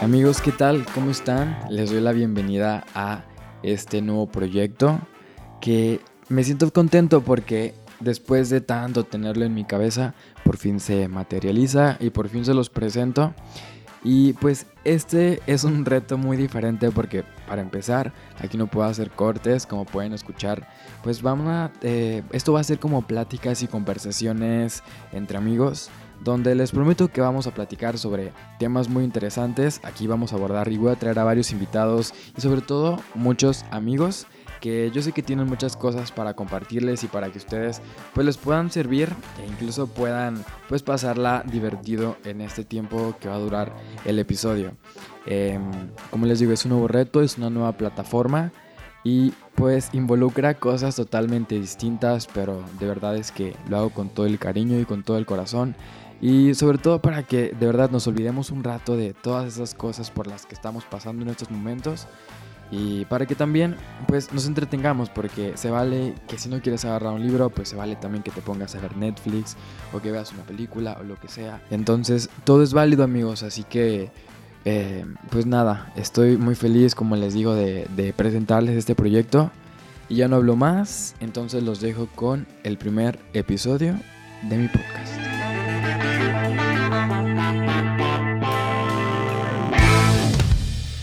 Amigos, ¿qué tal? ¿Cómo están? Les doy la bienvenida a este nuevo proyecto que me siento contento porque después de tanto tenerlo en mi cabeza, por fin se materializa y por fin se los presento. Y pues este es un reto muy diferente porque para empezar aquí no puedo hacer cortes como pueden escuchar. Pues vamos a... Eh, esto va a ser como pláticas y conversaciones entre amigos donde les prometo que vamos a platicar sobre temas muy interesantes. Aquí vamos a abordar y voy a traer a varios invitados y sobre todo muchos amigos que yo sé que tienen muchas cosas para compartirles y para que ustedes pues les puedan servir e incluso puedan pues pasarla divertido en este tiempo que va a durar el episodio. Em, como les digo, es un nuevo reto, es una nueva plataforma y pues involucra cosas totalmente distintas, pero de verdad es que lo hago con todo el cariño y con todo el corazón y sobre todo para que de verdad nos olvidemos un rato de todas esas cosas por las que estamos pasando en estos momentos. Y para que también pues nos entretengamos porque se vale que si no quieres agarrar un libro pues se vale también que te pongas a ver Netflix o que veas una película o lo que sea. Entonces todo es válido amigos así que eh, pues nada estoy muy feliz como les digo de, de presentarles este proyecto. Y ya no hablo más entonces los dejo con el primer episodio de mi podcast.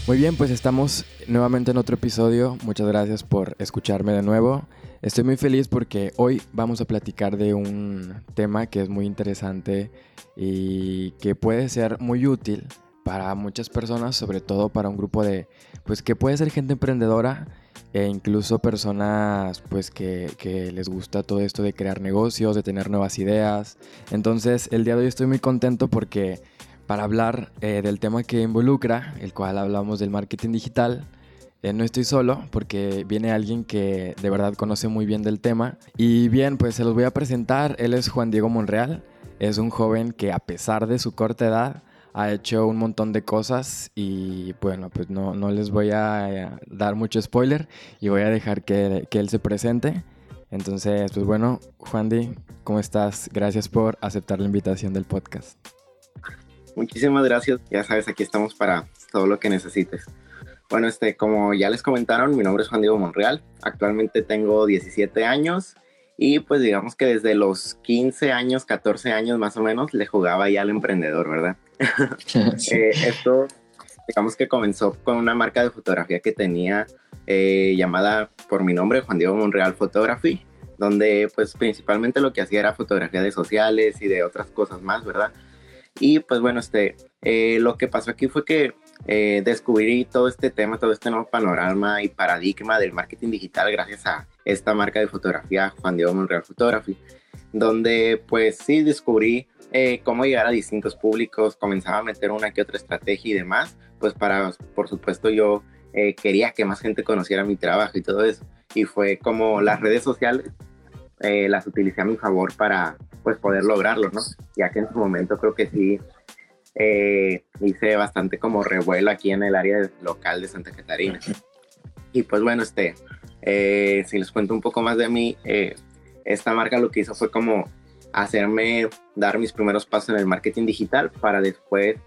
Muy bien, pues estamos nuevamente en otro episodio. Muchas gracias por escucharme de nuevo. Estoy muy feliz porque hoy vamos a platicar de un tema que es muy interesante y que puede ser muy útil para muchas personas, sobre todo para un grupo de, pues que puede ser gente emprendedora e incluso personas pues que, que, les gusta todo esto de crear negocios, de tener nuevas ideas. Entonces el día de hoy estoy muy contento porque para hablar eh, del tema que involucra, el cual hablamos del marketing digital. Eh, no estoy solo porque viene alguien que de verdad conoce muy bien del tema. Y bien, pues se los voy a presentar. Él es Juan Diego Monreal. Es un joven que a pesar de su corta edad ha hecho un montón de cosas y bueno, pues no, no les voy a eh, dar mucho spoiler y voy a dejar que, que él se presente. Entonces, pues bueno, Juan Di, ¿cómo estás? Gracias por aceptar la invitación del podcast. Muchísimas gracias. Ya sabes, aquí estamos para todo lo que necesites. Bueno, este, como ya les comentaron, mi nombre es Juan Diego Monreal. Actualmente tengo 17 años y pues digamos que desde los 15 años, 14 años más o menos, le jugaba ya al emprendedor, ¿verdad? Eh, esto, digamos que comenzó con una marca de fotografía que tenía eh, llamada por mi nombre, Juan Diego Monreal Photography, donde pues principalmente lo que hacía era fotografía de sociales y de otras cosas más, ¿verdad? Y pues bueno, este, eh, lo que pasó aquí fue que eh, descubrí todo este tema, todo este nuevo panorama y paradigma del marketing digital gracias a esta marca de fotografía, Juan Diego Monreal Photography, donde pues sí descubrí eh, cómo llegar a distintos públicos, comenzaba a meter una que otra estrategia y demás, pues para, por supuesto, yo quería que más gente conociera mi trabajo y todo eso. Y fue como las redes sociales las utilicé a mi favor para pues poder lograrlo, ¿no? Ya que en su momento creo que sí eh, hice bastante como revuelo aquí en el área local de Santa Catarina. Y pues bueno, este, eh, si les cuento un poco más de mí, eh, esta marca lo que hizo fue como hacerme dar mis primeros pasos en el marketing digital para después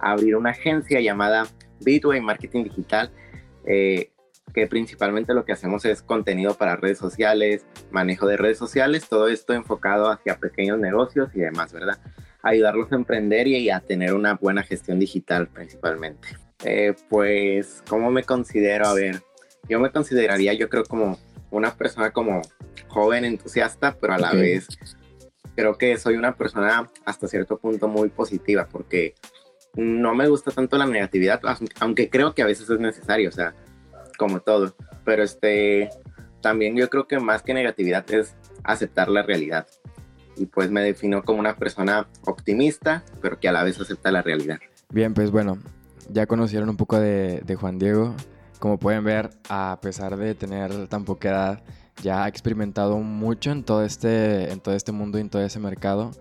abrir una agencia llamada Bitway Marketing Digital, que principalmente lo que hacemos es contenido para redes sociales, manejo de redes sociales, todo esto enfocado hacia pequeños negocios y demás, ¿verdad? Ayudarlos a emprender y a tener una buena gestión digital principalmente. Eh, pues, ¿cómo me considero? A ver, yo me consideraría, yo creo, como una persona como joven, entusiasta, pero a la vez creo que soy una persona hasta cierto punto muy positiva porque no me gusta tanto la negatividad, aunque creo que a veces es necesario, o sea, como todo. Pero este, también yo creo que más que negatividad es aceptar la realidad. Y pues me defino como una persona optimista, pero que a la vez acepta la realidad. Bien, pues bueno, ya conocieron un poco de, de Juan Diego. Como pueden ver, a pesar de tener tan poca edad, ya ha experimentado mucho en todo este, en todo este mundo y en todo ese mercado.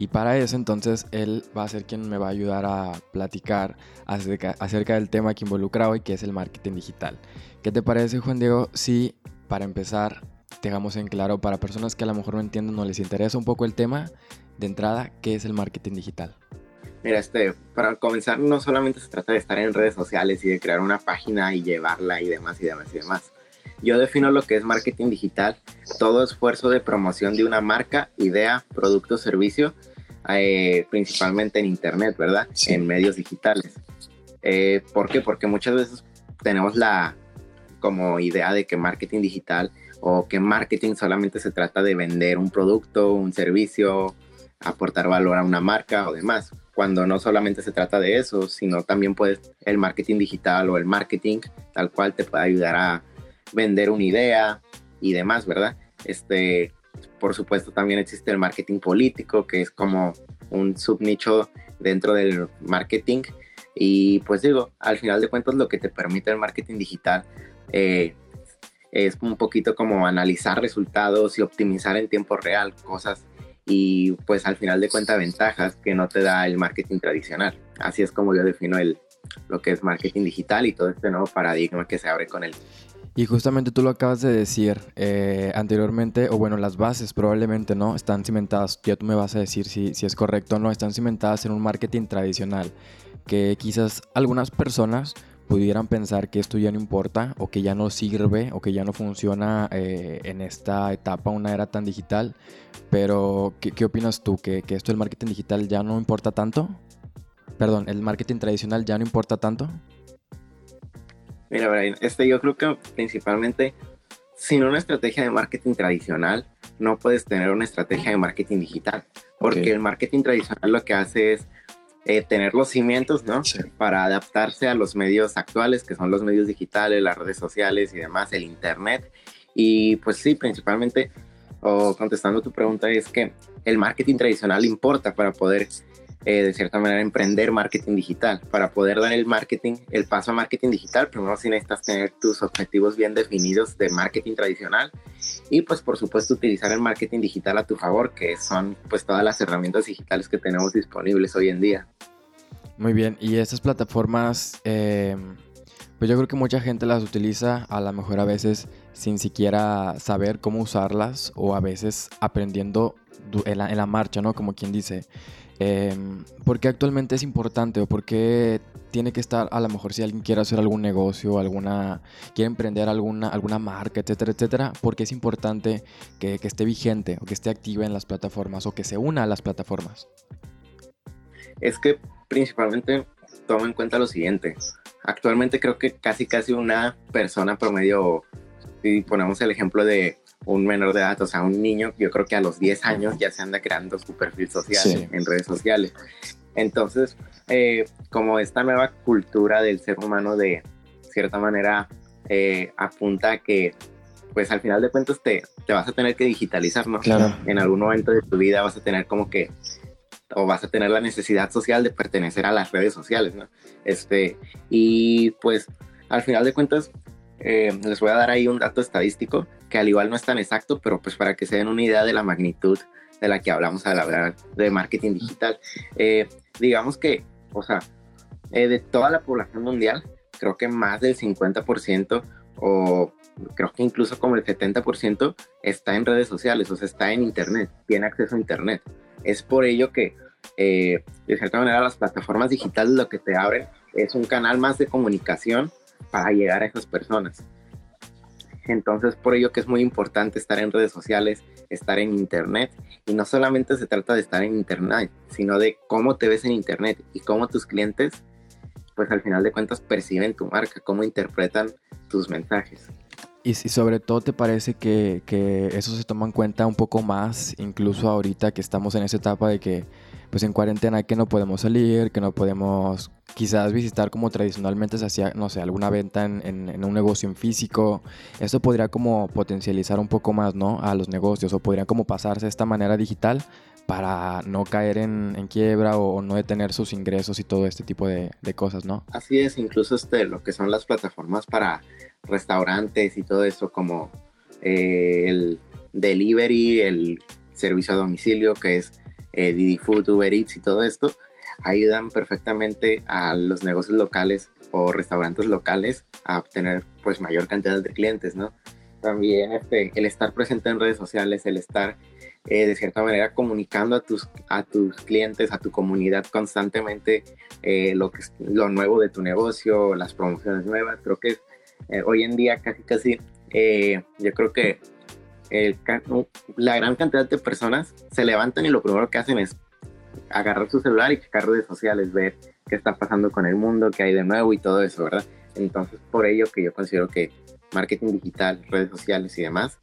Y para eso entonces él va a ser quien me va a ayudar a platicar acerca, del tema que involucra hoy, que es el marketing digital. ¿Qué te parece, Juan Diego, si para empezar dejamos en claro para personas que a lo mejor no entienden o les interesa un poco el tema, de entrada, ¿qué es el marketing digital? Mira, este, para comenzar, no solamente se trata de estar en redes sociales y de crear una página y llevarla y demás y demás y demás. Yo defino lo que es marketing digital, todo esfuerzo de promoción de una marca, idea, producto servicio, eh, principalmente en Internet, ¿verdad? En medios digitales. Eh, ¿Por qué? Porque muchas veces tenemos la como idea de que marketing digital o que marketing solamente se trata de vender un producto, un servicio, aportar valor a una marca o demás, cuando no solamente se trata de eso, sino también puedes el marketing digital o el marketing tal cual te puede ayudar a vender una idea y demás, ¿verdad? Este, por supuesto también existe el marketing político, que es como un subnicho dentro del marketing y pues digo, al final de cuentas lo que te permite el marketing digital eh, es un poquito como analizar resultados y optimizar en tiempo real cosas y pues al final de cuentas ventajas que no te da el marketing tradicional. Así es como yo defino el, lo que es marketing digital y todo este nuevo paradigma que se abre con él. Y justamente tú lo acabas de decir eh, anteriormente, o bueno, las bases probablemente no están cimentadas, ya tú me vas a decir si, si es correcto o no, están cimentadas en un marketing tradicional, que quizás algunas personas pudieran pensar que esto ya no importa o que ya no sirve o que ya no funciona eh, en esta etapa, una era tan digital. Pero, ¿qué, opinas tú? ¿Que, ¿Que, esto del marketing digital ya no importa tanto? Perdón, ¿el marketing tradicional ya no importa tanto? Mira, Brian, este, yo creo que principalmente, sin una estrategia de marketing tradicional, no puedes tener una estrategia de marketing digital. Porque okay. el marketing tradicional lo que hace es eh, tener los cimientos, ¿no? Sí. Para adaptarse a los medios actuales, que son los medios digitales, las redes sociales y demás, el Internet. Y pues sí, principalmente, o contestando tu pregunta, es que el marketing tradicional importa para poder, eh, de cierta manera, emprender marketing digital. Para poder dar el marketing, el paso a marketing digital, primero sí necesitas tener tus objetivos bien definidos de marketing tradicional y pues por supuesto utilizar el marketing digital a tu favor, que son pues todas las herramientas digitales que tenemos disponibles hoy en día. Muy bien, y estas plataformas, eh, pues yo creo que mucha gente las utiliza a lo mejor a veces sin siquiera saber cómo usarlas o a veces aprendiendo en la, en la marcha, ¿no? Como quien dice. Eh, ¿Por qué actualmente es importante o por qué tiene que estar, a lo mejor si alguien quiere hacer algún negocio, alguna, quiere emprender alguna, alguna marca, etcétera, etcétera, porque es importante que, que esté vigente o que esté activa en las plataformas o que se una a las plataformas? Es que principalmente toma en cuenta lo siguiente. Actualmente creo que casi casi una persona promedio, si ponemos el ejemplo de un menor de edad, o sea, un niño, yo creo que a los 10 años ya se anda creando su perfil social sí. en redes sociales. Entonces, eh, como esta nueva cultura del ser humano de cierta manera eh, apunta a que, pues al final de cuentas te, te, vas a tener que digitalizar, ¿no? Claro. En algún momento de tu vida vas a tener como que, o vas a tener la necesidad social de pertenecer a las redes sociales, ¿no? Este, y pues al final de cuentas, eh, les voy a dar ahí un dato estadístico que al igual no es tan exacto, pero pues para que se den una idea de la magnitud de la que hablamos al hablar de marketing digital. Eh, digamos que, o sea, eh, de toda la población mundial, creo que más del 50% o creo que incluso como el 70% está en redes sociales, o sea, está en Internet, tiene acceso a Internet. Es por ello que, eh, de cierta manera, las plataformas digitales lo que te abren es un canal más de comunicación para llegar a esas personas. Entonces, por ello que es muy importante estar en redes sociales, estar en Internet. Y no solamente se trata de estar en Internet, sino de cómo te ves en Internet y cómo tus clientes, pues al final de cuentas, perciben tu marca, cómo interpretan tus mensajes. Y, y sobre todo te parece que, que, eso se toma en cuenta un poco más, incluso ahorita que estamos en esa etapa de que pues en cuarentena que no podemos salir, que no podemos quizás visitar como tradicionalmente se hacía, no sé, alguna venta en, en, en, un negocio en físico. Esto podría como potencializar un poco más, ¿no? A los negocios o podrían como pasarse de esta manera digital para no caer en, en quiebra o, o, no detener sus ingresos y todo este tipo de, de, cosas, ¿no? Así es, incluso este, lo que son las plataformas para restaurantes y todo eso como eh, el delivery, el servicio a domicilio, que es eh, Didi Food, Uber Eats y todo esto, ayudan perfectamente a los negocios locales o restaurantes locales a obtener pues mayor cantidad de clientes, ¿no? también este, el estar presente en redes sociales, el estar eh, de cierta manera comunicando a tus, a tus clientes, a tu comunidad constantemente eh, lo, que, lo nuevo de tu negocio, las promociones nuevas. Creo que eh, hoy en día casi casi, yo creo que la gran cantidad de personas se levantan y lo primero que hacen es agarrar su celular y checar redes sociales, ver qué está pasando con el mundo, qué hay de nuevo y todo eso, ¿verdad? Entonces, por ello que yo considero que marketing digital, redes sociales y demás,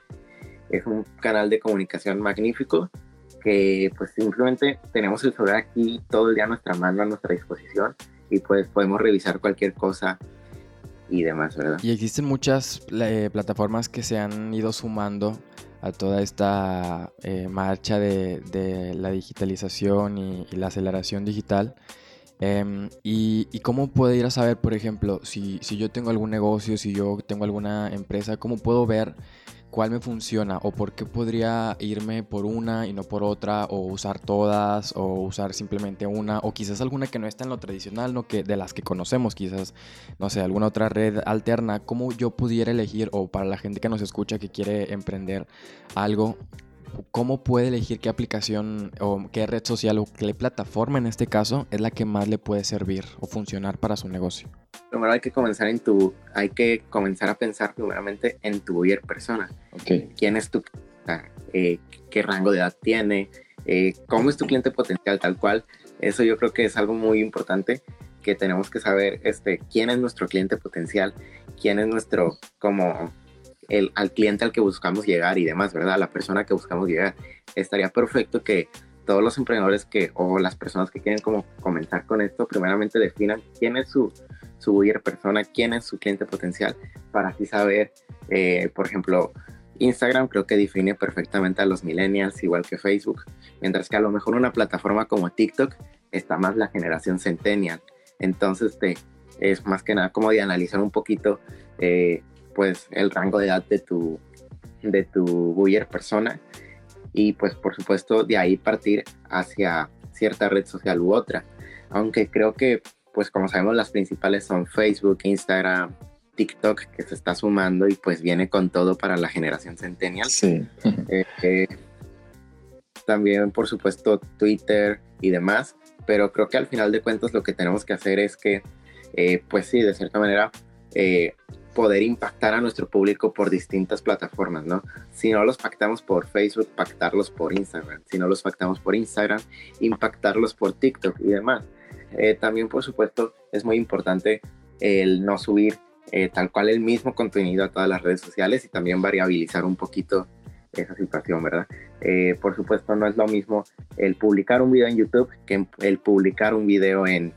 es un canal de comunicación magnífico que pues simplemente tenemos el celular aquí todo el día a nuestra mano, a nuestra disposición y pues podemos revisar cualquier cosa y demás, ¿verdad? Y existen muchas eh, plataformas que se han ido sumando a toda esta eh, marcha de, la digitalización y, la aceleración digital. Em, y, cómo puedo ir a saber, por ejemplo, si, si, yo tengo algún negocio, si yo tengo alguna empresa, cómo puedo ver cuál me funciona o por qué podría irme por una y no por otra o usar todas o usar simplemente una o quizás alguna que no está en lo tradicional, no que de las que conocemos, quizás no sé, alguna otra red alterna, cómo yo pudiera elegir o para la gente que nos escucha que quiere emprender algo cómo puede elegir qué aplicación o qué red social o qué plataforma en este caso es la que más le puede servir o funcionar para su negocio. Primero hay que comenzar en tu, hay que comenzar a pensar primeramente en tu buyer persona. Okay. ¿Quién es tu, eh, qué rango de edad tiene, eh, cómo es tu cliente potencial tal cual? Eso yo creo que es algo muy importante que tenemos que saber, este, quién es nuestro cliente potencial, quién es nuestro como el, al cliente al que buscamos llegar y demás, ¿verdad? A la persona que buscamos llegar. Estaría perfecto que todos los emprendedores que, o las personas que quieren como comenzar con esto, primeramente definan quién es su, su buyer persona, quién es su cliente potencial, para así saber, eh, por ejemplo, Instagram creo que define perfectamente a los millennials, igual que Facebook, mientras que a lo mejor una plataforma como TikTok está más la generación centennial. Entonces, te, es más que nada como de analizar un poquito eh, pues el rango de edad de tu, de tu buyer persona y pues por supuesto de ahí partir hacia cierta red social u otra. Aunque creo que pues como sabemos las principales son Facebook, Instagram, TikTok que se está sumando y pues viene con todo para la generación centennial. Sí. Eh, eh, también por supuesto Twitter y demás, pero creo que al final de cuentas lo que tenemos que hacer es que eh, pues sí, de cierta manera poder impactar a nuestro público por distintas plataformas, ¿no? Si no los pactamos por Facebook, pactarlos por Instagram. Si no los pactamos por Instagram, impactarlos por TikTok y demás. Eh, también, por supuesto, es muy importante el no subir eh, tal cual el mismo contenido a todas las redes sociales y también variabilizar un poquito esa situación, ¿verdad? Eh, por supuesto, no es lo mismo el publicar un video en YouTube que el publicar un video en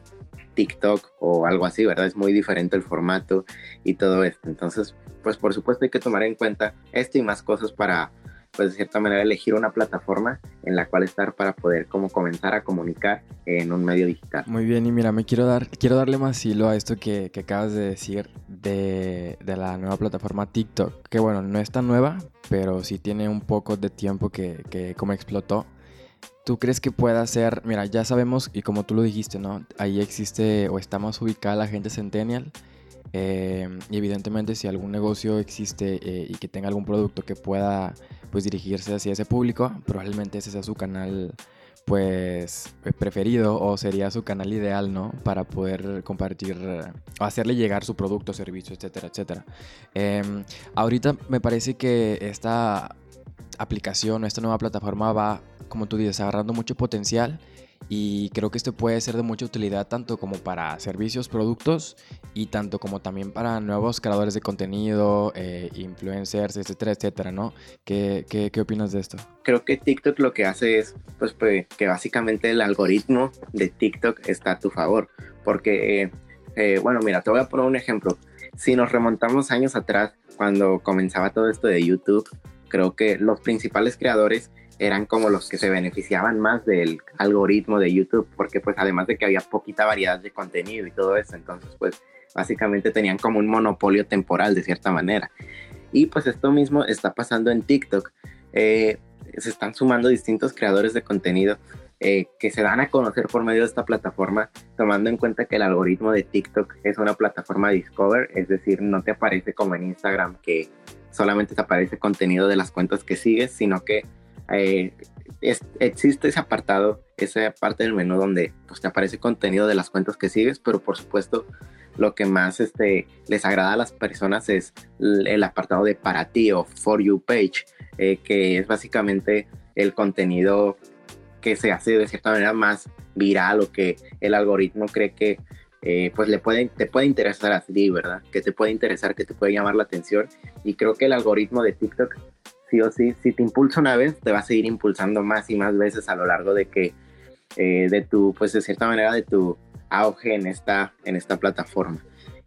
TikTok o algo así, ¿verdad? Es muy diferente el formato y todo esto. Entonces, pues por supuesto hay que tomar en cuenta esto y más cosas para, pues de cierta manera, elegir una plataforma en la cual estar para poder como comenzar a comunicar en un medio digital. Muy bien, y mira, me quiero dar, quiero darle más hilo a esto que, acabas de decir de, de, la nueva plataforma TikTok, que bueno, no es tan nueva, pero sí tiene un poco de tiempo que, que como explotó. ¿Tú crees que pueda ser, mira, ya sabemos y como tú lo dijiste, ¿no? Ahí existe o está más ubicada la gente centennial. Eh, y evidentemente si algún negocio existe eh, y que tenga algún producto que pueda pues dirigirse hacia ese público, probablemente ese sea su canal pues preferido o sería su canal ideal, ¿no? Para poder compartir o hacerle llegar su producto, servicio, etcétera, etcétera. Em, ahorita me parece que esta aplicación o esta nueva plataforma va como tú dices, agarrando mucho potencial y creo que esto puede ser de mucha utilidad tanto como para servicios, productos y tanto como también para nuevos creadores de contenido, eh, influencers, etcétera, etcétera, ¿no? ¿Qué, ¿Qué, qué, opinas de esto? Creo que TikTok lo que hace es, pues, que básicamente el algoritmo de TikTok está a tu favor, porque, eh, eh, bueno, mira, te voy a poner un ejemplo. Si nos remontamos años atrás, cuando comenzaba todo esto de YouTube, creo que los principales creadores eran como los que se beneficiaban más del algoritmo de YouTube, porque pues además de que había poquita variedad de contenido y todo eso, entonces pues básicamente tenían como un monopolio temporal de cierta manera. Y pues esto mismo está pasando en TikTok. Eh, se están sumando distintos creadores de contenido eh, que se dan a conocer por medio de esta plataforma, tomando en cuenta que el algoritmo de TikTok es una plataforma Discover, es decir, no te aparece como en Instagram que solamente te aparece contenido de las cuentas que sigues, sino que eh, existe ese apartado, esa parte del menú donde pues, te aparece contenido de las cuentas que sigues, pero por supuesto lo que más este, les agrada a las personas es el apartado de para ti o for you page, eh, que es básicamente el contenido que se hace de cierta manera más viral o que el algoritmo cree que eh, pues le puede, te puede interesar a ti, ¿verdad? Que te puede interesar, que te puede llamar la atención. Y creo que el algoritmo de TikTok, sí o sí, si te impulsa una vez, te va a seguir impulsando más y más veces a lo largo de que, eh, de tu, pues de cierta manera, de tu auge en esta, en esta plataforma.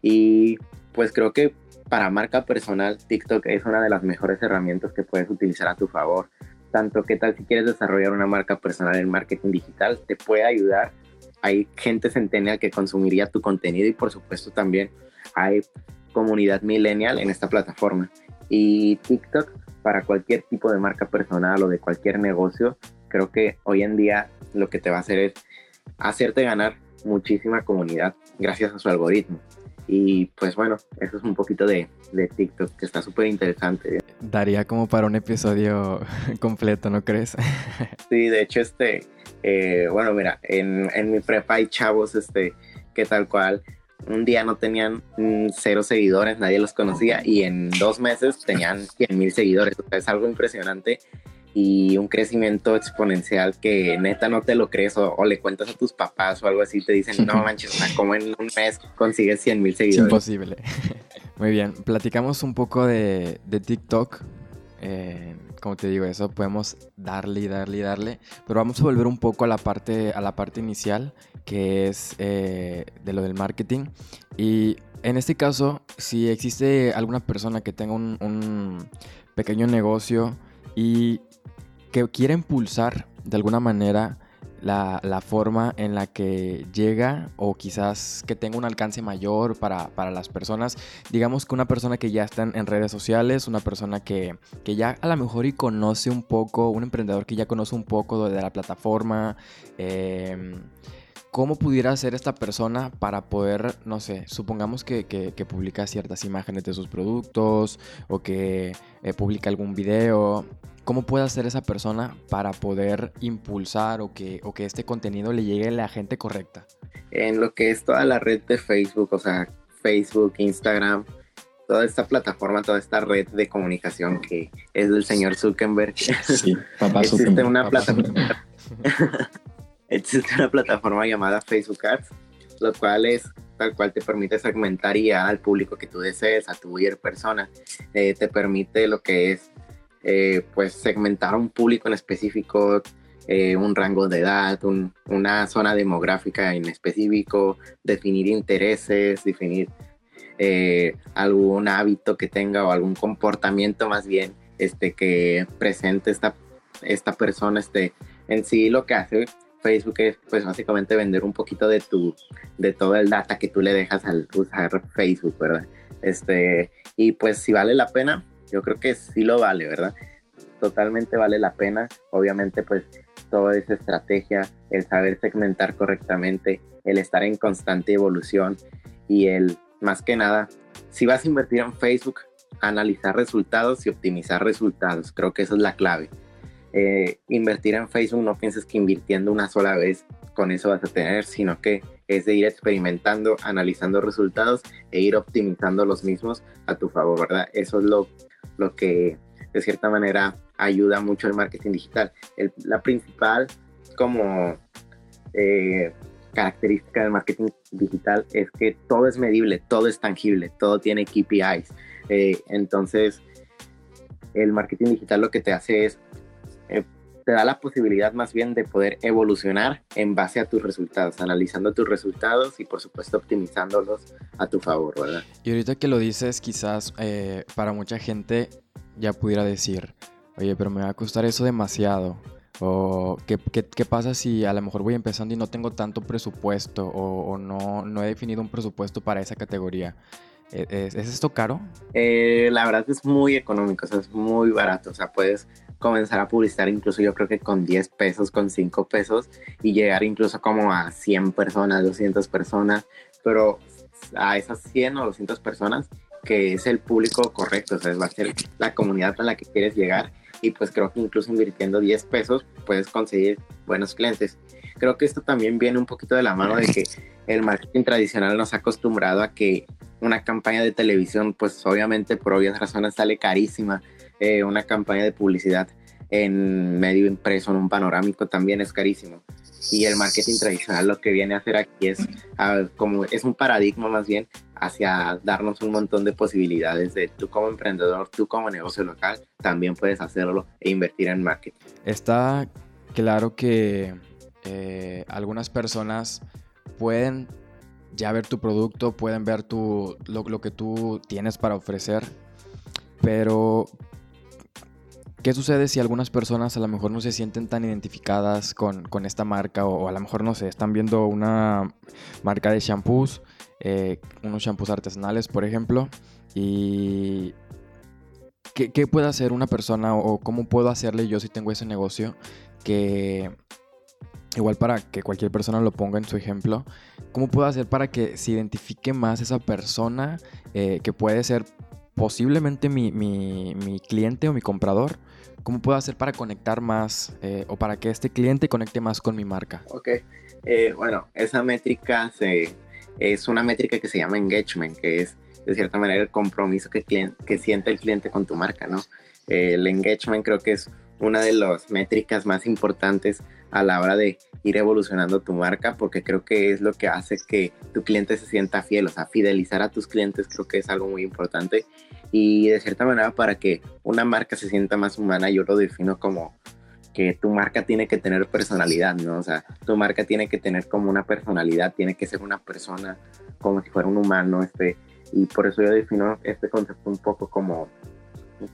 Y pues creo que para marca personal, TikTok es una de las mejores herramientas que puedes utilizar a tu favor. Tanto que tal si quieres desarrollar una marca personal en marketing digital, te puede ayudar hay gente centennial que consumiría tu contenido y por supuesto también hay comunidad millennial en esta plataforma. Y TikTok para cualquier tipo de marca personal o de cualquier negocio, creo que hoy en día lo que te va a hacer es hacerte ganar muchísima comunidad gracias a su algoritmo. Y pues bueno, eso es un poquito de, de TikTok, que está súper interesante. Daría como para un episodio completo, ¿no crees? sí, de hecho, este, eh, bueno, mira, en, en, mi prepa hay chavos este, que tal cual un día no tenían mm, cero seguidores, nadie los conocía y en dos meses tenían 100 mil seguidores. O sea, es algo impresionante y un crecimiento exponencial que neta no te lo crees o, le cuentas a tus papás o algo así, te dicen, no manches, como en un mes consigues 100 mil seguidores. Es imposible. Muy bien, platicamos un poco de, de TikTok. Eh, como te digo, eso podemos darle y darle y darle, pero vamos a volver un poco a la parte, a la parte inicial, que es eh, de lo del marketing. Y en este caso, si existe alguna persona que tenga un, un pequeño negocio y que quiera impulsar de alguna manera la, forma en la que llega o quizás que tenga un alcance mayor para, las personas. Digamos que una persona que ya está en, redes sociales, una persona que, ya a lo mejor y conoce un poco, un emprendedor que ya conoce un poco de la plataforma. Em, ¿Cómo pudiera ser esta persona para poder, no sé, supongamos que, publica ciertas imágenes de sus productos o que eh, publica algún video ¿Cómo puede hacer esa persona para poder impulsar o que, o que este contenido le llegue a la gente correcta? En lo que es toda la red de Facebook, o sea, Facebook, Instagram, toda esta plataforma, toda esta red de comunicación que es del señor Zuckerberg. Sí, papá existe Una plataforma, existe una plataforma llamada Facebook Ads, lo cual es tal cual te permite segmentar y al público que tú desees, a tu buyer persona. Eh, te permite lo que es eh, pues segmentar un público en específico, eh, un rango de edad, una zona demográfica en específico, definir intereses, definir eh, algún hábito que tenga o algún comportamiento más bien este, que presente esta, esta persona. Este, en sí lo que hace Facebook es pues básicamente vender un poquito de tu, de todo el data que tú le dejas al usar Facebook, ¿verdad? Este, y pues si vale la pena, yo creo que sí lo vale, ¿verdad? Totalmente vale la pena. Obviamente, pues toda esa estrategia, el saber segmentar correctamente, el estar en constante evolución y el, más que nada, si vas a invertir en Facebook, analizar resultados y optimizar resultados. Creo que esa es la clave. Eh, invertir en Facebook no pienses que invirtiendo una sola vez con eso vas a tener, sino que es de ir experimentando, analizando resultados e ir optimizando los mismos a tu favor, ¿verdad? Eso es lo, lo que de cierta manera ayuda mucho el marketing digital. la principal como eh, característica del marketing digital es que todo es medible, todo es tangible, todo tiene KPIs. Eh, entonces, el marketing digital lo que te hace es, eh, te da la posibilidad más bien de poder evolucionar en base a tus resultados, analizando tus resultados y por supuesto optimizándolos a tu favor, ¿verdad? Y ahorita que lo dices, quizás para mucha gente ya pudiera decir, oye, pero me va a costar eso demasiado. O ¿qué, qué, pasa si a lo mejor voy empezando y no tengo tanto presupuesto o, no, no, he definido un presupuesto para esa categoría? ¿E, ¿Es, esto caro? Eh, la verdad es muy económico, o sea, es muy barato. O sea, puedes comenzar a publicitar incluso yo creo que con 10 pesos, con 5 pesos y llegar incluso como a 100 personas, 200 personas. Pero a esas 100 o 200 personas que es el público correcto, o sea, va a ser la comunidad a la que quieres llegar y pues creo que incluso invirtiendo 10 pesos puedes conseguir buenos clientes. Creo que esto también viene un poquito de la mano de que el marketing tradicional nos ha acostumbrado a que una campaña de televisión, pues obviamente por obvias razones sale carísima, eh, una campaña de publicidad en medio impreso, en un panorámico también es carísimo. Y el marketing tradicional lo que viene a hacer aquí es, como es un paradigma más bien hacia darnos un montón de posibilidades de tú como emprendedor, tú como negocio local, también puedes hacerlo e invertir en marketing. Está claro que eh, algunas personas pueden ya ver tu producto, pueden ver tu, lo, lo que tú tienes para ofrecer, pero ¿Qué sucede si algunas personas a lo mejor no se sienten tan identificadas con, esta marca o, a lo mejor no sé, están viendo una marca de shampoos, eh, unos shampoos artesanales por ejemplo, y ¿qué, puede hacer una persona o cómo puedo hacerle yo si tengo ese negocio que igual para que cualquier persona lo ponga en su ejemplo, ¿cómo puedo hacer para que se identifique más esa persona eh, que puede ser posiblemente mi, mi, cliente o mi comprador? ¿Cómo puedo hacer para conectar más eh, o para que este cliente conecte más con mi marca? Ok, eh, bueno, esa métrica se, es una métrica que se llama engagement, que es de cierta manera el compromiso que, que siente el cliente con tu marca, ¿no? el engagement creo que es una de las métricas más importantes a la hora de ir evolucionando tu marca, porque creo que es lo que hace que tu cliente se sienta fiel, o sea, fidelizar a tus clientes creo que es algo muy importante y de cierta manera para que una marca se sienta más humana, yo lo defino como que tu marca tiene que tener personalidad, ¿no? O sea, tu marca tiene que tener como una personalidad, tiene que ser una persona como si fuera un humano, este, y por eso yo defino este concepto un poco como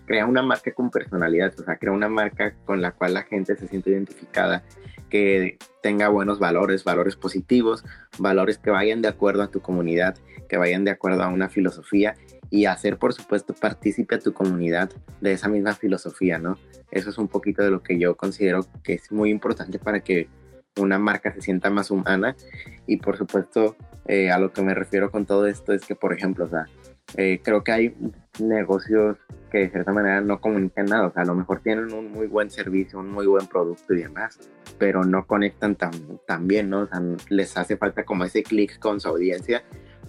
crea una marca con personalidad, o sea, crea una marca con la cual la gente se siente identificada, que tenga buenos valores, valores positivos, valores que vayan de acuerdo a tu comunidad, que vayan de acuerdo a una filosofía y hacer, por supuesto, partícipe a tu comunidad de esa misma filosofía, ¿no? Eso es un poquito de lo que yo considero que es muy importante para que una marca se sienta más humana y, por supuesto, eh, a lo que me refiero con todo esto es que, por ejemplo, o sea, eh, creo que hay negocios que de cierta manera no comunican nada, o sea, a lo mejor tienen un muy buen servicio, un muy buen producto y demás, pero no conectan tan, tan bien, ¿no? O sea, les hace falta como ese clic con su audiencia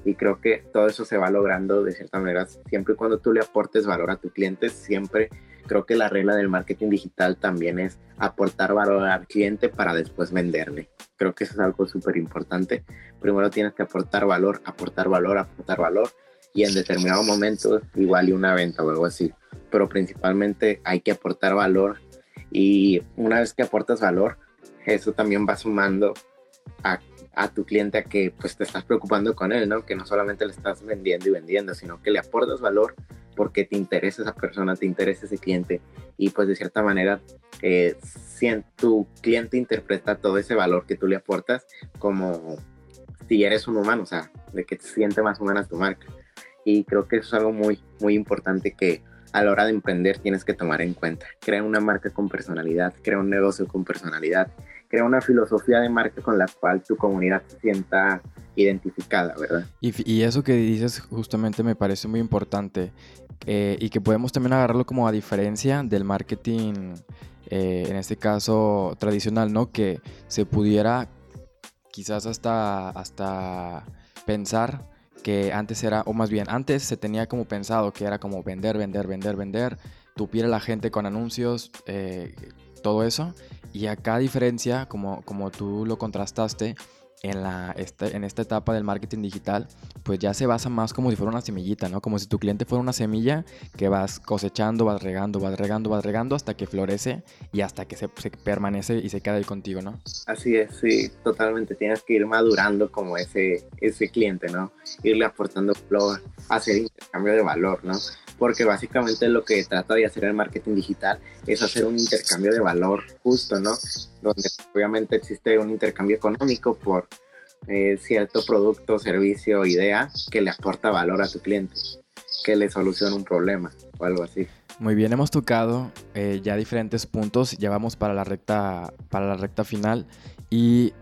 y creo que todo eso se va logrando de cierta manera siempre y cuando tú le aportes valor a tu cliente, siempre creo que la regla del marketing digital también es aportar valor al cliente para después venderle. Creo que eso es algo súper importante. Primero tienes que aportar valor, aportar valor, aportar valor y en determinado momento igual y una venta o algo así. Pero principalmente hay que aportar valor y una vez que aportas valor, eso también va sumando a, a, tu cliente a que pues te estás preocupando con él, ¿no? Que no solamente le estás vendiendo y vendiendo, sino que le aportas valor porque te interesa esa persona, te interesa ese cliente y pues de cierta manera eh, si tu cliente interpreta todo ese valor que tú le aportas como si eres un humano, o sea, de que te siente más humana tu marca y creo que eso es algo muy, muy importante que a la hora de emprender tienes que tomar en cuenta. Crea una marca con personalidad, crea un negocio con personalidad, crea una filosofía de marca con la cual tu comunidad se sienta identificada, ¿verdad? Y, eso que dices justamente me parece muy importante eh, y que podemos también agarrarlo como a diferencia del marketing, eh, en este caso tradicional, ¿no? Que se pudiera quizás hasta, hasta pensar que antes era, o más bien, antes se tenía como pensado que era como vender, vender, vender, vender, tupir a la gente con anuncios, eh, todo eso. Y acá a diferencia, como, como tú lo contrastaste, en, la, este, en esta etapa del marketing digital, pues ya se basa más como si fuera una semillita, ¿no? Como si tu cliente fuera una semilla que vas cosechando, vas regando, vas regando, vas regando hasta que florece y hasta que se, permanece y se queda ahí contigo, ¿no? Así es, sí, totalmente. Tienes que ir madurando como ese, ese cliente, ¿no? Irle aportando flor, hacer intercambio de valor, ¿no? Porque básicamente lo que trata de hacer el marketing digital es hacer un intercambio de valor justo, ¿no? Donde obviamente existe un intercambio económico por eh, cierto producto, servicio, idea que le aporta valor a tu cliente, que le soluciona un problema o algo así. Muy bien, hemos tocado eh, ya diferentes puntos, ya vamos para la recta, para la recta final y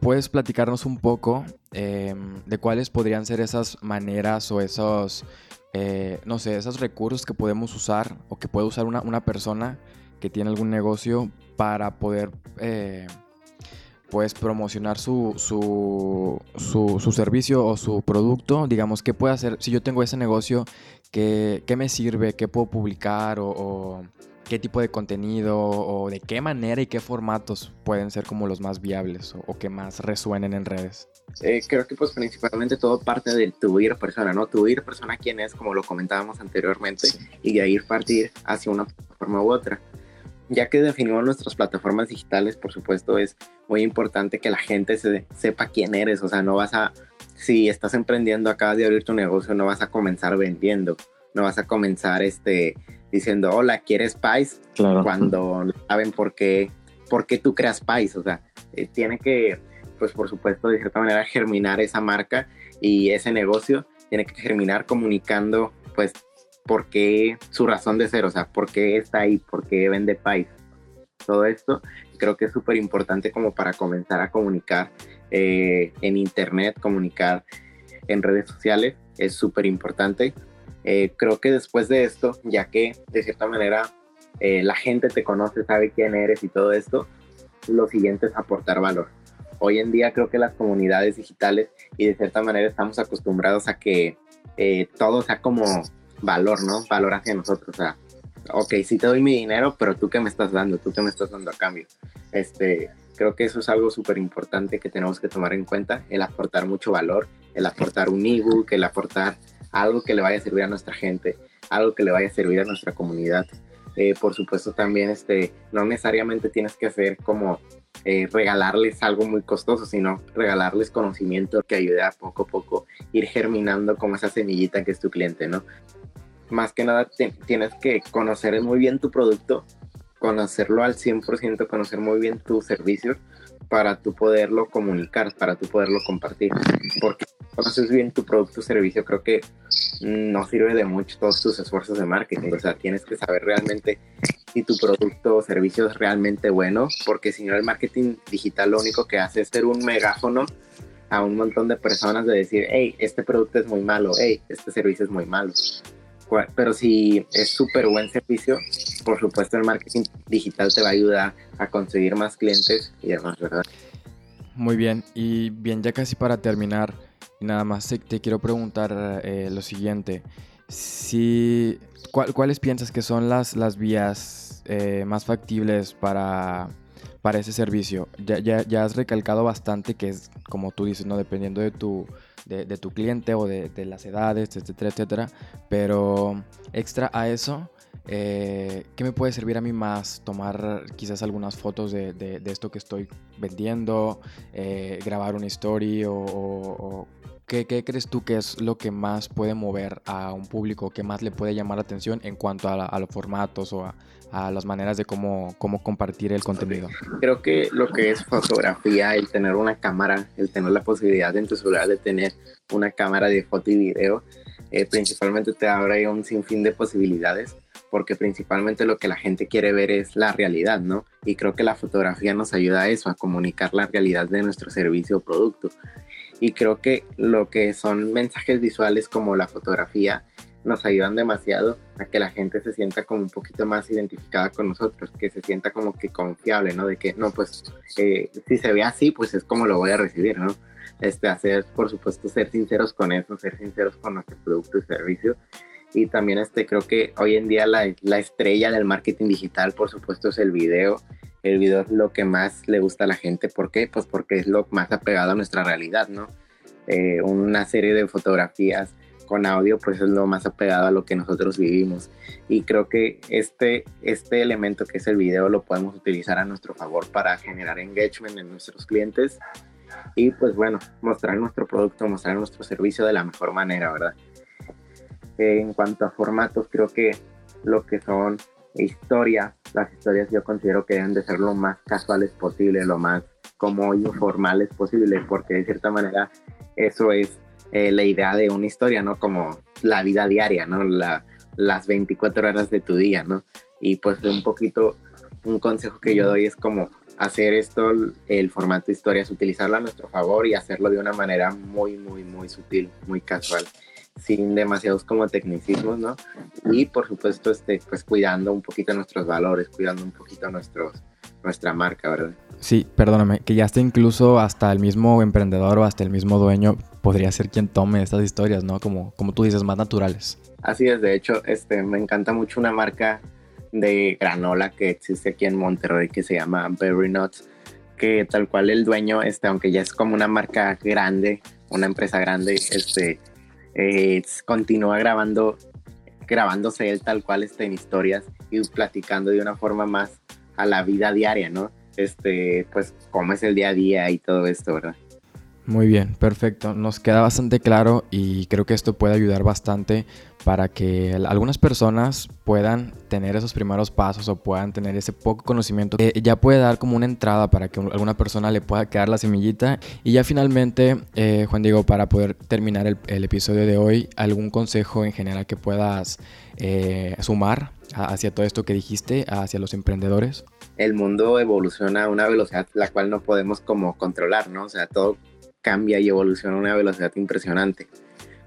puedes platicarnos un poco em, de cuáles podrían ser esas maneras o esos eh, no sé, esos recursos que podemos usar o que puede usar una, una persona que tiene algún negocio para poder eh, pues promocionar su, su, su, servicio o su producto, digamos, ¿qué puede hacer? Si yo tengo ese negocio, ¿qué, qué me sirve? ¿Qué puedo publicar? O, qué tipo de contenido? ¿O de qué manera y qué formatos pueden ser como los más viables o, que más resuenen en redes? Eh, creo que pues principalmente todo parte de tu ir persona, ¿no? Tu ir persona quién es, como lo comentábamos anteriormente, y de ahí partir hacia una forma u otra ya que definimos nuestras plataformas digitales, por supuesto, es muy importante que la gente se, sepa quién eres. O sea, no vas a, si estás emprendiendo, acabas de abrir tu negocio, no vas a comenzar vendiendo, no vas a comenzar este, diciendo, hola, ¿quieres Pais? Claro. Cuando saben por qué, por qué tú creas Pais. O sea, eh, tiene que, pues por supuesto, de cierta manera, germinar esa marca y ese negocio. Tiene que germinar comunicando, pues, por qué su razón de ser, o sea, por qué está ahí, por qué vende país. Todo esto creo que es súper importante como para comenzar a comunicar eh, en internet, comunicar en redes sociales, es súper importante. Eh, creo que después de esto, ya que de cierta manera eh, la gente te conoce, sabe quién eres y todo esto, lo siguiente es aportar valor. Hoy en día creo que las comunidades digitales y de cierta manera estamos acostumbrados a que todo sea como valor, ¿no? Valor hacia nosotros. O sea, ok, sí te doy mi dinero, pero tú qué me estás dando, tú qué me estás dando a cambio. Este, creo que eso es algo súper importante que tenemos que tomar en cuenta, el aportar mucho valor, el aportar un ebook, el aportar algo que le vaya a servir a nuestra gente, algo que le vaya a servir a nuestra comunidad. Eh, por supuesto también este, no necesariamente tienes que hacer como eh, regalarles algo muy costoso, sino regalarles conocimiento que ayude a poco a poco ir germinando como esa semillita que es tu cliente, ¿no? más que nada tienes que conocer muy bien tu producto, conocerlo al 100%, conocer muy bien tu servicio para tú poderlo comunicar, para tú poderlo compartir. Porque conoces bien tu producto o servicio, creo que no sirve de mucho todos tus esfuerzos de marketing. O sea, tienes que saber realmente si tu producto o servicio es realmente bueno, porque si no, el marketing digital lo único que hace es ser un megáfono a un montón de personas de decir, hey, este producto es muy malo, hey, este servicio es muy malo pero si es súper buen servicio, por supuesto el marketing digital te va a ayudar a conseguir más clientes y demás, ¿verdad? Muy bien, y bien, ya casi para terminar, nada más te, quiero preguntar eh, lo siguiente. Si, ¿Cuáles piensas que son las, las vías eh, más factibles para, para ese servicio? Ya, ya, ya has recalcado bastante que es, como tú dices, ¿no? dependiendo de tu de, tu cliente o de, las edades, etcétera, etcétera. Pero extra a eso, eh, ¿qué me puede servir a mí más? Tomar quizás algunas fotos de, esto que estoy vendiendo, eh, grabar una story o, ¿qué, crees tú que es lo que más puede mover a un público, que más le puede llamar la atención en cuanto a, los formatos o a, a, las maneras de cómo, cómo compartir el contenido? Creo que lo que es fotografía, el tener una cámara, el tener la posibilidad en tu celular de tener una cámara de foto y video, eh, principalmente te abre un sinfín de posibilidades porque principalmente lo que la gente quiere ver es la realidad, ¿no? Y creo que la fotografía nos ayuda a eso, a comunicar la realidad de nuestro servicio o producto. Y creo que lo que son mensajes visuales como la fotografía nos ayudan demasiado a que la gente se sienta como un poquito más identificada con nosotros, que se sienta como que confiable, ¿no? De que, no, pues, eh, si se ve así, pues es como lo voy a recibir, ¿no? Este, hacer, por supuesto, ser sinceros con eso, ser sinceros con nuestro producto y servicio. Y también este, creo que hoy en día la, la estrella del marketing digital, por supuesto, es el video. El video es lo que más le gusta a la gente. ¿Por qué? Pues porque es lo más apegado a nuestra realidad, ¿no? Eh, una serie de fotografías con audio, pues es lo más apegado a lo que nosotros vivimos. Y creo que este, este elemento que es el video lo podemos utilizar a nuestro favor para generar engagement en nuestros clientes y pues bueno, mostrar nuestro producto, mostrar nuestro servicio de la mejor manera, ¿verdad? En cuanto a formatos, creo que lo que son historias, las historias yo considero que deben de ser lo más casuales posible, lo más como informales posible, porque de cierta manera eso es eh, la idea de una historia, ¿no? Como la vida diaria, ¿no? La, las 24 horas de tu día, ¿no? Y pues un poquito, un consejo que yo doy es como hacer esto, el formato historias, utilizarlo a nuestro favor y hacerlo de una manera muy, muy, muy sutil, muy casual. sin demasiados como tecnicismos, ¿no? Y por supuesto, este, pues cuidando un poquito nuestros valores, cuidando un poquito nuestros, nuestra marca, ¿verdad? Sí, perdóname, que ya está incluso hasta el mismo emprendedor o hasta el mismo dueño podría ser quien tome estas historias, ¿no? Como, como tú dices, más naturales. Así es, de hecho, este, me encanta mucho una marca de granola que existe aquí en Monterrey que se llama Berry Nuts, que tal cual el dueño, este, aunque ya es como una marca grande, una empresa grande, este, eh, continúa grabando, grabándose él tal cual este, en historias y platicando de una forma más a la vida diaria, ¿no? Este, pues cómo es el día a día y todo esto, ¿verdad? Muy bien, perfecto. Nos queda bastante claro y creo que esto puede ayudar bastante para que algunas personas puedan tener esos primeros pasos o puedan tener ese poco conocimiento que ya puede dar como una entrada para que alguna persona le pueda quedar la semillita. Y ya finalmente, eh, Juan Diego, para poder terminar el, episodio de hoy, algún consejo en general que puedas eh, sumar hacia todo esto que dijiste, hacia los emprendedores. El mundo evoluciona a una velocidad la cual no podemos como controlar, ¿no? O sea, todo cambia y evoluciona a una velocidad impresionante.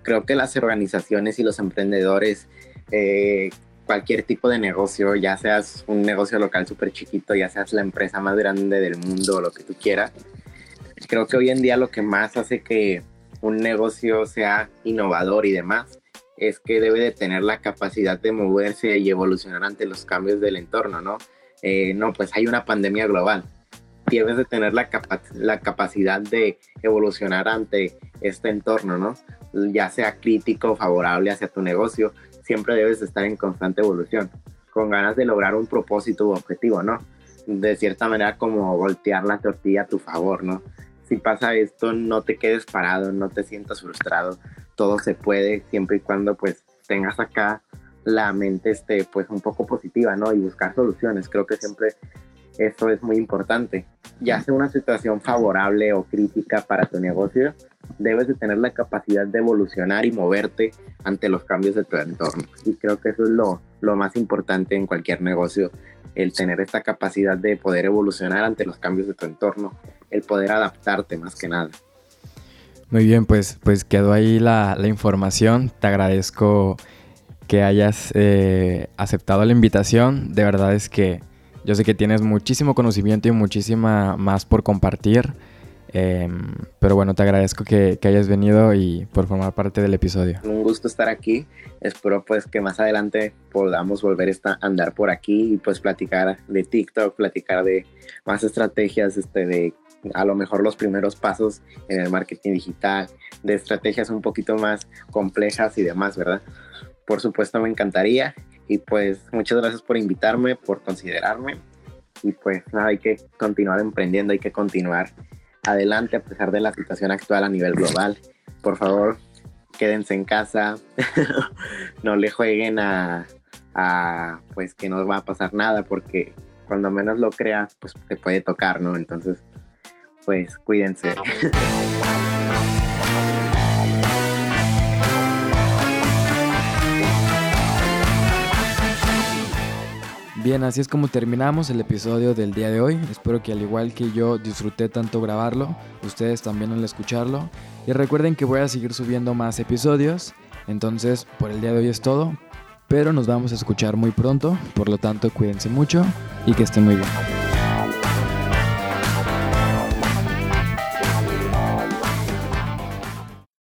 Creo que las organizaciones y los emprendedores, eh, cualquier tipo de negocio, ya seas un negocio local súper chiquito, ya seas la empresa más grande del mundo, lo que tú quieras, creo que hoy en día lo que más hace que un negocio sea innovador y demás es que debe de tener la capacidad de moverse y evolucionar ante los cambios del entorno, ¿no? Eh, no, pues hay una pandemia global debes de tener la, la capacidad de evolucionar ante este entorno, ¿no? Ya sea crítico o favorable hacia tu negocio, siempre debes estar en constante evolución, con ganas de lograr un propósito u objetivo, ¿no? De cierta manera como voltear la tortilla a tu favor, ¿no? Si pasa esto, no te quedes parado, no te sientas frustrado, todo se puede siempre y cuando pues tengas acá la mente este, pues un poco positiva, ¿no? Y buscar soluciones. Creo que siempre eso es muy importante. Ya sea una situación favorable o crítica para tu negocio, debes de tener la capacidad de evolucionar y moverte ante los cambios de tu entorno. Y creo que eso es lo, lo más importante en cualquier negocio, el tener esta capacidad de poder evolucionar ante los cambios de tu entorno, el poder adaptarte más que nada. Muy bien, pues, pues quedó ahí la, la información. Te agradezco que hayas eh, aceptado la invitación. De verdad es que yo sé que tienes muchísimo conocimiento y muchísima más por compartir. Em, pero bueno, te agradezco que, hayas venido y por formar parte del episodio. Un gusto estar aquí. Espero pues que más adelante podamos volver a andar por aquí y pues platicar de TikTok, platicar de más estrategias, este, de a lo mejor los primeros pasos en el marketing digital, de estrategias un poquito más complejas y demás, ¿verdad? Por supuesto me encantaría y pues muchas gracias por invitarme, por considerarme. Y pues nada, hay que continuar emprendiendo, hay que continuar adelante a pesar de la situación actual a nivel global. Por favor, quédense en casa, no le jueguen a, pues que no va a pasar nada porque cuando menos lo creas, pues te puede tocar, ¿no? Entonces, pues cuídense. Bien, así es como terminamos el episodio del día de hoy. Espero que al igual que yo disfruté tanto grabarlo, ustedes también al escucharlo. Y recuerden que voy a seguir subiendo más episodios. Entonces, por el día de hoy es todo. Pero nos vamos a escuchar muy pronto. Por lo tanto, cuídense mucho y que estén muy bien.